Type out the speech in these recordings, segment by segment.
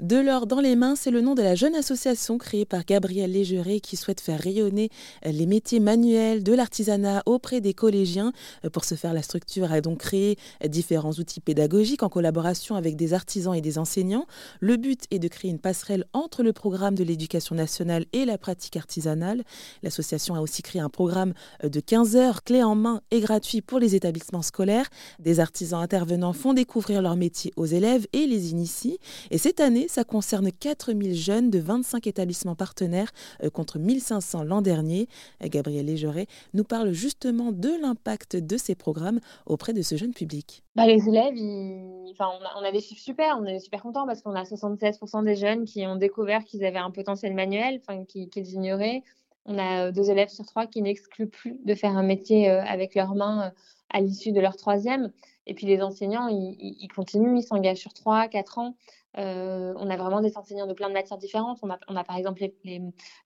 De l'or dans les mains, c'est le nom de la jeune association créée par Gabriel Légeret qui souhaite faire rayonner les métiers manuels de l'artisanat auprès des collégiens. Pour ce faire, la structure a donc créé différents outils pédagogiques en collaboration avec des artisans et des enseignants. Le but est de créer une passerelle entre le programme de l'éducation nationale et la pratique artisanale. L'association a aussi créé un programme de 15 heures clés en main et gratuit pour les établissements scolaires. Des artisans intervenants font découvrir leur métier aux élèves et les initient. Et cette année, ça concerne 4000 jeunes de 25 établissements partenaires euh, contre 1500 l'an dernier. Euh, Gabriel Légeret nous parle justement de l'impact de ces programmes auprès de ce jeune public. Bah, les élèves, enfin, on, a, des chiffres super, on est super contents parce qu'on a 76% des jeunes qui ont découvert qu'ils avaient un potentiel manuel, enfin, qu'ils ignoraient. On a euh, deux élèves sur trois qui n'excluent plus de faire un métier avec leurs mains à l'issue de leur troisième. Et puis les enseignants, ils, continuent, ils s'engagent sur trois, quatre ans. Euh, on a vraiment des enseignants de plein de matières différentes. On a, par exemple les,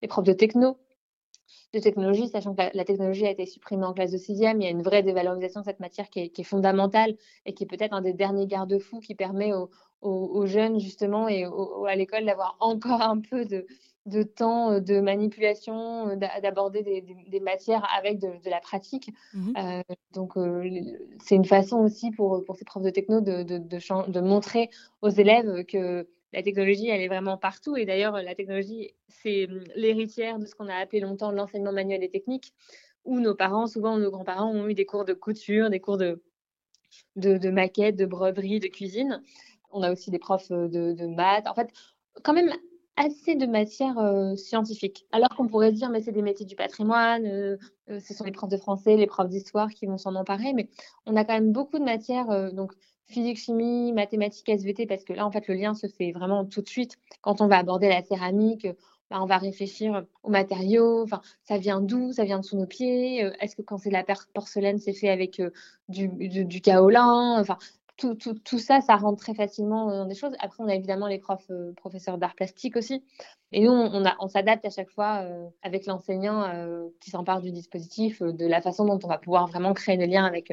profs de techno, de technologie, sachant que la, technologie a été supprimée en classe de sixième. Il y a une vraie dévalorisation de cette matière qui est, fondamentale et qui est peut-être un des derniers garde-fous qui permet aux, jeunes, justement, et à l'école d'avoir encore un peu de, de temps euh, de manipulation, euh, d'aborder des, matières avec de, la pratique. Mmh euh, donc, c'est une façon aussi pour, pour ces profs de techno de, de, montrer aux élèves que la technologie, elle est vraiment partout. Et d'ailleurs, la technologie, c'est mmh, l'héritière de ce qu'on a appelé longtemps l'enseignement manuel et technique, où nos parents, souvent nos grands-parents, ont eu des cours de couture, des cours de, de, de maquette, de broderie, de cuisine. On a aussi des profs de, de maths. En fait, quand même assez de matières euh, scientifiques. Alors qu'on pourrait dire, mais c'est des métiers du patrimoine, euh, euh, ce sont les profs de français, les profs d'histoire qui vont s'en emparer, mais on a quand même beaucoup de matières, donc physique, chimie, mathématiques, SVT, parce que là, en fait, le lien se fait vraiment tout de suite. Quand on va aborder la céramique, bah, on va réfléchir aux matériaux, ça vient d'où, ça vient de sous nos pieds, est-ce que quand c'est de la porcelaine, c'est fait avec du, du, du kaolin, enfin, tout, tout, tout, ça, ça rentre très facilement dans des choses. Après, on a évidemment les profs, euh, professeurs d'art plastique aussi. Et nous, on, on s'adapte à chaque fois euh, avec l'enseignant euh, qui s'empare du dispositif, de la façon dont on va pouvoir vraiment créer le lien avec,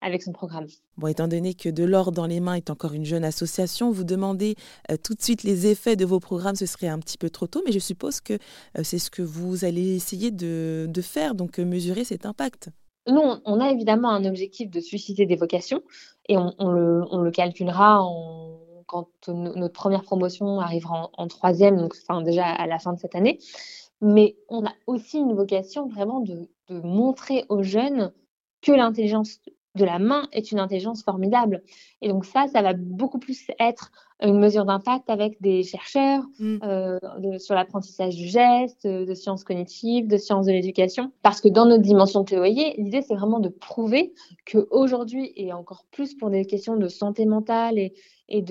avec son programme. Bon, étant donné que De l'or dans les mains est encore une jeune association, vous demandez tout de suite les effets de vos programmes, ce serait un petit peu trop tôt, mais je suppose que c'est ce que vous allez essayer de, de faire, donc mesurer cet impact. Nous, on a évidemment un objectif de susciter des vocations et on, le, calculera quand notre première promotion arrivera en, troisième, donc déjà à la fin de cette année. Mais on a aussi une vocation vraiment de montrer aux jeunes que l'intelligence de la main est une intelligence formidable. Et donc ça, ça va beaucoup plus être une mesure d'impact avec des chercheurs mm. euh, sur l'apprentissage du geste, de sciences cognitives, de sciences de l'éducation. Parce que dans notre dimension théorie, l'idée, c'est vraiment de prouver qu'aujourd'hui, et encore plus pour des questions de santé mentale et, et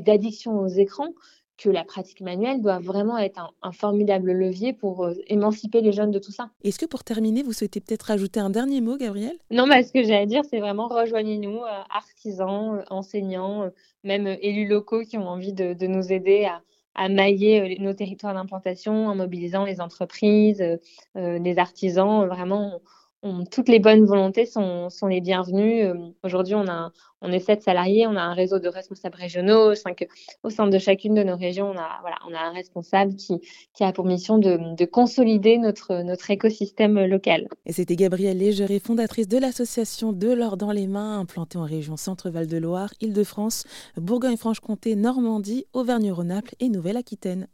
d'addiction et aux écrans, que la pratique manuelle doit vraiment être un, formidable levier pour euh, émanciper les jeunes de tout ça. Est-ce que pour terminer, vous souhaitez peut-être ajouter un dernier mot, Gabriel Non, mais ce que j'allais dire, c'est vraiment rejoignez-nous, euh, artisans, euh, enseignants, même élus locaux qui ont envie de, nous aider à, à mailler nos territoires d'implantation en mobilisant les entreprises, les artisans. Vraiment, toutes les bonnes volontés sont, les bienvenues. Euh, aujourd'hui, on, a, on est sept salariés, on a un réseau de responsables régionaux. Cinq, au sein de chacune de nos régions, on a, voilà, on a un responsable qui, qui a pour mission de, de consolider notre, notre écosystème local. Et c'était Gabrielle Légeret, fondatrice de l'association De l'or dans les mains, implantée en région Centre-Val de Loire, Île-de-France, Bourgogne-Franche-Comté, Normandie, Auvergne-Rhône-Alpes et Nouvelle-Aquitaine.